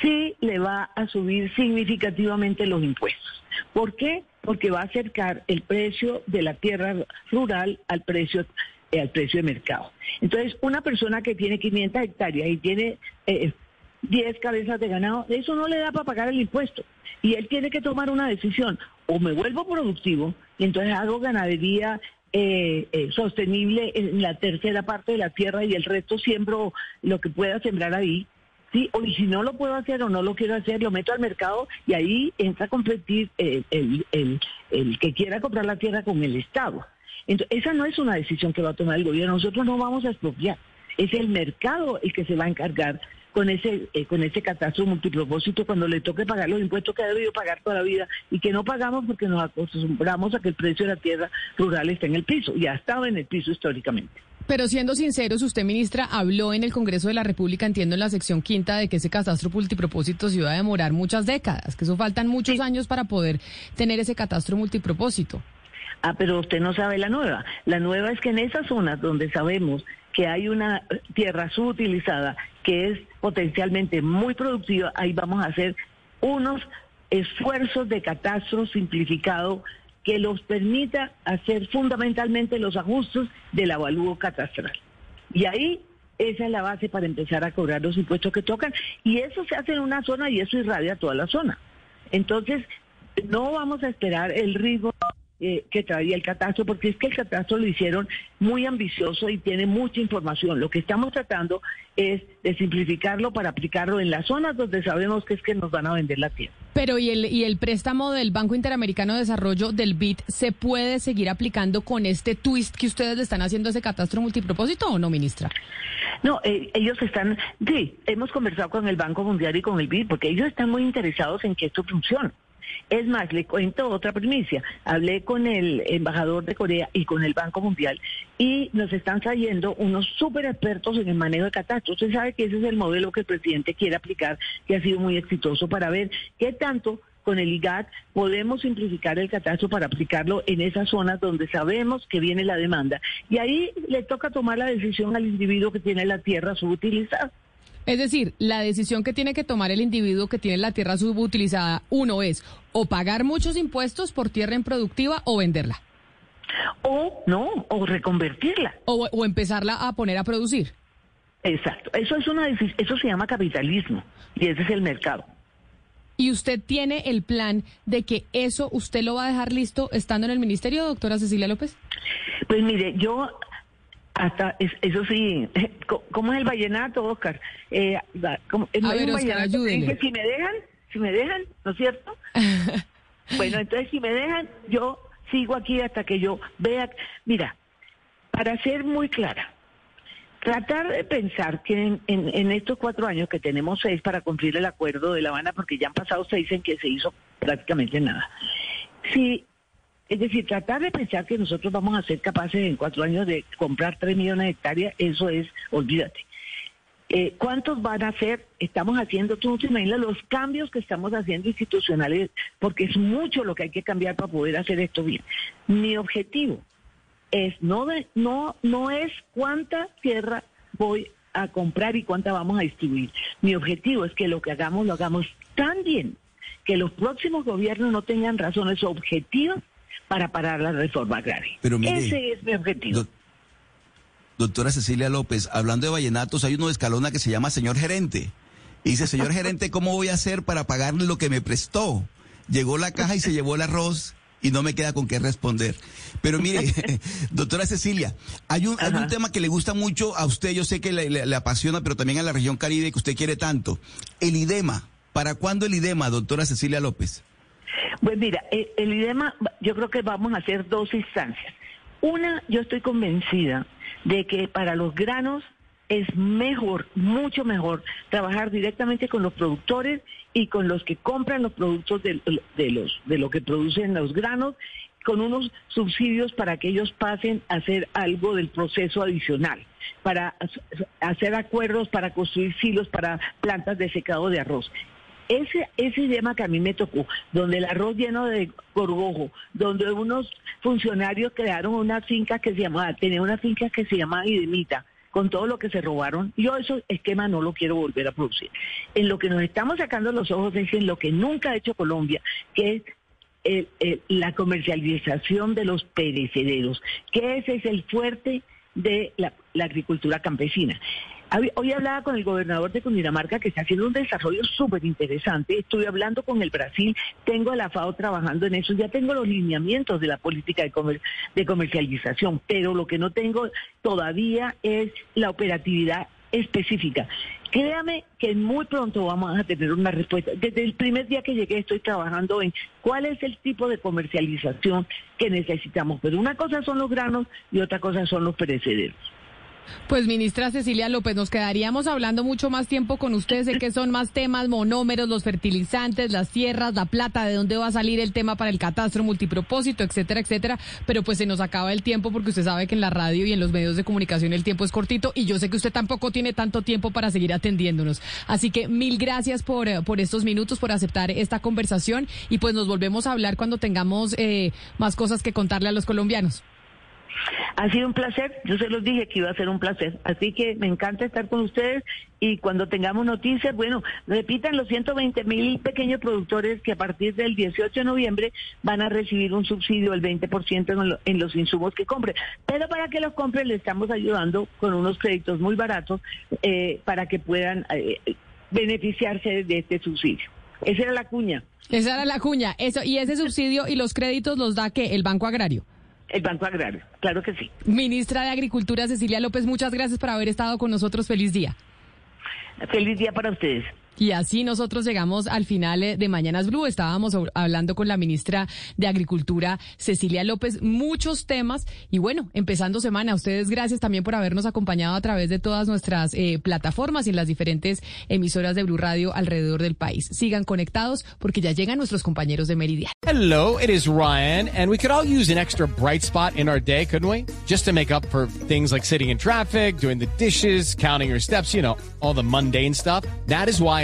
sí le va a subir significativamente los impuestos. ¿Por qué? Porque va a acercar el precio de la tierra rural al precio eh, al precio de mercado. Entonces, una persona que tiene 500 hectáreas y tiene eh, 10 cabezas de ganado, eso no le da para pagar el impuesto. Y él tiene que tomar una decisión, o me vuelvo productivo y entonces hago ganadería eh, eh, sostenible en la tercera parte de la tierra y el resto siembro lo que pueda sembrar ahí. Sí, o y si no lo puedo hacer o no lo quiero hacer, lo meto al mercado y ahí entra a competir el, el, el que quiera comprar la tierra con el Estado. Entonces, esa no es una decisión que va a tomar el gobierno. Nosotros no vamos a expropiar. Es el mercado el que se va a encargar con ese eh, con ese catastro multipropósito cuando le toque pagar los impuestos que ha debido pagar toda la vida y que no pagamos porque nos acostumbramos a que el precio de la tierra rural esté en el piso. Ya estaba en el piso históricamente. Pero siendo sinceros, usted, ministra, habló en el Congreso de la República, entiendo en la sección quinta, de que ese catastro multipropósito se iba a demorar muchas décadas, que eso faltan muchos años para poder tener ese catastro multipropósito. Ah, pero usted no sabe la nueva. La nueva es que en esas zonas donde sabemos que hay una tierra subutilizada que es potencialmente muy productiva, ahí vamos a hacer unos esfuerzos de catastro simplificado que los permita hacer fundamentalmente los ajustes del avalúo catastral. Y ahí esa es la base para empezar a cobrar los impuestos que tocan. Y eso se hace en una zona y eso irradia toda la zona. Entonces, no vamos a esperar el ritmo eh, que traía el catastro, porque es que el catastro lo hicieron muy ambicioso y tiene mucha información. Lo que estamos tratando es de simplificarlo para aplicarlo en las zonas donde sabemos que es que nos van a vender la tierra. Pero ¿y el, y el préstamo del Banco Interamericano de Desarrollo del BID se puede seguir aplicando con este twist que ustedes le están haciendo a ese catastro multipropósito o no, ministra? No, eh, ellos están, sí, hemos conversado con el Banco Mundial y con el BID porque ellos están muy interesados en que esto funcione. Es más, le cuento otra primicia. Hablé con el embajador de Corea y con el Banco Mundial y nos están trayendo unos súper expertos en el manejo de catastros. Usted sabe que ese es el modelo que el presidente quiere aplicar, que ha sido muy exitoso para ver qué tanto con el IGAT podemos simplificar el catastro para aplicarlo en esas zonas donde sabemos que viene la demanda. Y ahí le toca tomar la decisión al individuo que tiene la tierra subutilizada. Es decir, la decisión que tiene que tomar el individuo que tiene la tierra subutilizada, uno es o pagar muchos impuestos por tierra improductiva o venderla. O no, o reconvertirla. O, o empezarla a poner a producir. Exacto, eso es una eso se llama capitalismo y ese es el mercado. ¿Y usted tiene el plan de que eso usted lo va a dejar listo estando en el ministerio, doctora Cecilia López? Pues mire, yo hasta eso sí, ¿cómo es el vallenato, Oscar? Eh, ¿cómo, a ver, Oscar, ayúdenme. si me dejan, si me dejan, ¿no es cierto? bueno, entonces si me dejan, yo sigo aquí hasta que yo vea. Mira, para ser muy clara, tratar de pensar que en, en, estos cuatro años que tenemos seis para cumplir el acuerdo de La Habana, porque ya han pasado seis en que se hizo prácticamente nada. Si es decir, tratar de pensar que nosotros vamos a ser capaces en cuatro años de comprar tres millones de hectáreas, eso es, olvídate. Eh, ¿Cuántos van a ser? Estamos haciendo, tú no te imaginas los cambios que estamos haciendo institucionales, porque es mucho lo que hay que cambiar para poder hacer esto bien. Mi objetivo es no, de, no, no es cuánta tierra voy a comprar y cuánta vamos a distribuir. Mi objetivo es que lo que hagamos lo hagamos tan bien que los próximos gobiernos no tengan razones objetivas para parar la reforma agraria. Pero Ese es mi objetivo. doctora Cecilia López, hablando de vallenatos, hay uno de Escalona que se llama señor gerente. Y dice, señor gerente, ¿cómo voy a hacer para pagarle lo que me prestó? Llegó la caja y se llevó el arroz y no me queda con qué responder. Pero mire, doctora Cecilia, hay un, hay un tema que le gusta mucho a usted, yo sé que le, le, apasiona, pero también a la región Caribe que usted quiere tanto. El IDEMA. ¿Para cuándo el IDEMA, doctora Cecilia López? Pues mira, el, el IDEMA, yo creo que vamos a hacer dos instancias. Una, yo estoy convencida de que para los granos es mejor, mucho mejor, trabajar directamente con los productores y con los que compran los productos de, de, los, de lo que producen los granos, con unos subsidios para que ellos pasen a hacer algo del proceso adicional, para hacer acuerdos para construir silos para plantas de secado de arroz. Ese, ese idioma que a mí me tocó, donde el arroz lleno de gorgojo, donde unos funcionarios crearon una finca que se llamaba, tenía una finca que se llamaba Idemita, con todo lo que se robaron, yo ese esquema no lo quiero volver a producir. En lo que nos estamos sacando los ojos es en lo que nunca ha hecho Colombia, que es el, la comercialización de los perecederos, que ese es el fuerte de la agricultura campesina. Hoy hablaba con el gobernador de Cundinamarca que está haciendo un desarrollo súper interesante. Estuve hablando con el Brasil, tengo a la FAO trabajando en eso, ya tengo los lineamientos de la política de, comer- de comercialización, pero lo que no tengo todavía es la operatividad específica. Créame que muy pronto vamos a tener una respuesta. Desde el primer día que llegué estoy trabajando en cuál es el tipo de comercialización que necesitamos. Pero una cosa son los granos y otra cosa son los perecederos. Pues ministra Cecilia López, nos quedaríamos hablando mucho más tiempo con ustedes, sé que son más temas, monómeros, los fertilizantes, las tierras, la plata, de dónde va a salir el tema para el catastro multipropósito, etcétera, etcétera, pero pues se nos acaba el tiempo porque usted sabe que en la radio y en los medios de comunicación el tiempo es cortito y yo sé que usted tampoco tiene tanto tiempo para seguir atendiéndonos. Así que mil gracias por, eh, por estos minutos, por aceptar esta conversación y pues nos volvemos a hablar cuando tengamos eh, más cosas que contarle a los colombianos. Ha sido un placer, yo se los dije que iba a ser un placer, así que me encanta estar con ustedes y cuando tengamos noticias, bueno, repitan los 120 mil pequeños productores que a partir del 18 de noviembre van a recibir un subsidio del 20% en, lo- en los insumos que compren. Pero para que los compren le estamos ayudando con unos créditos muy baratos eh, para que puedan eh, beneficiarse de este subsidio. Esa era la cuña. Esa era la cuña. Eso, y ese subsidio y los créditos los da que el Banco Agrario. El Banco Agrario, claro que sí. Ministra de Agricultura Cecilia López, muchas gracias por haber estado con nosotros. Feliz día. Feliz día para ustedes. Y así nosotros llegamos al final eh, de Mañanas Blue. Estábamos hab- hablando con la ministra de Agricultura, Cecilia López, muchos temas. Y bueno, empezando semana, ustedes gracias también por habernos acompañado a través de todas nuestras eh, plataformas y en las diferentes emisoras de Blue Radio alrededor del país. Sigan conectados porque ya llegan nuestros compañeros de Meridian. Hello, it is Ryan, and we could all use an extra bright spot in our day, couldn't we? Just to make up for things like sitting in traffic, doing the dishes, counting your steps, you know, all the mundane stuff. That is why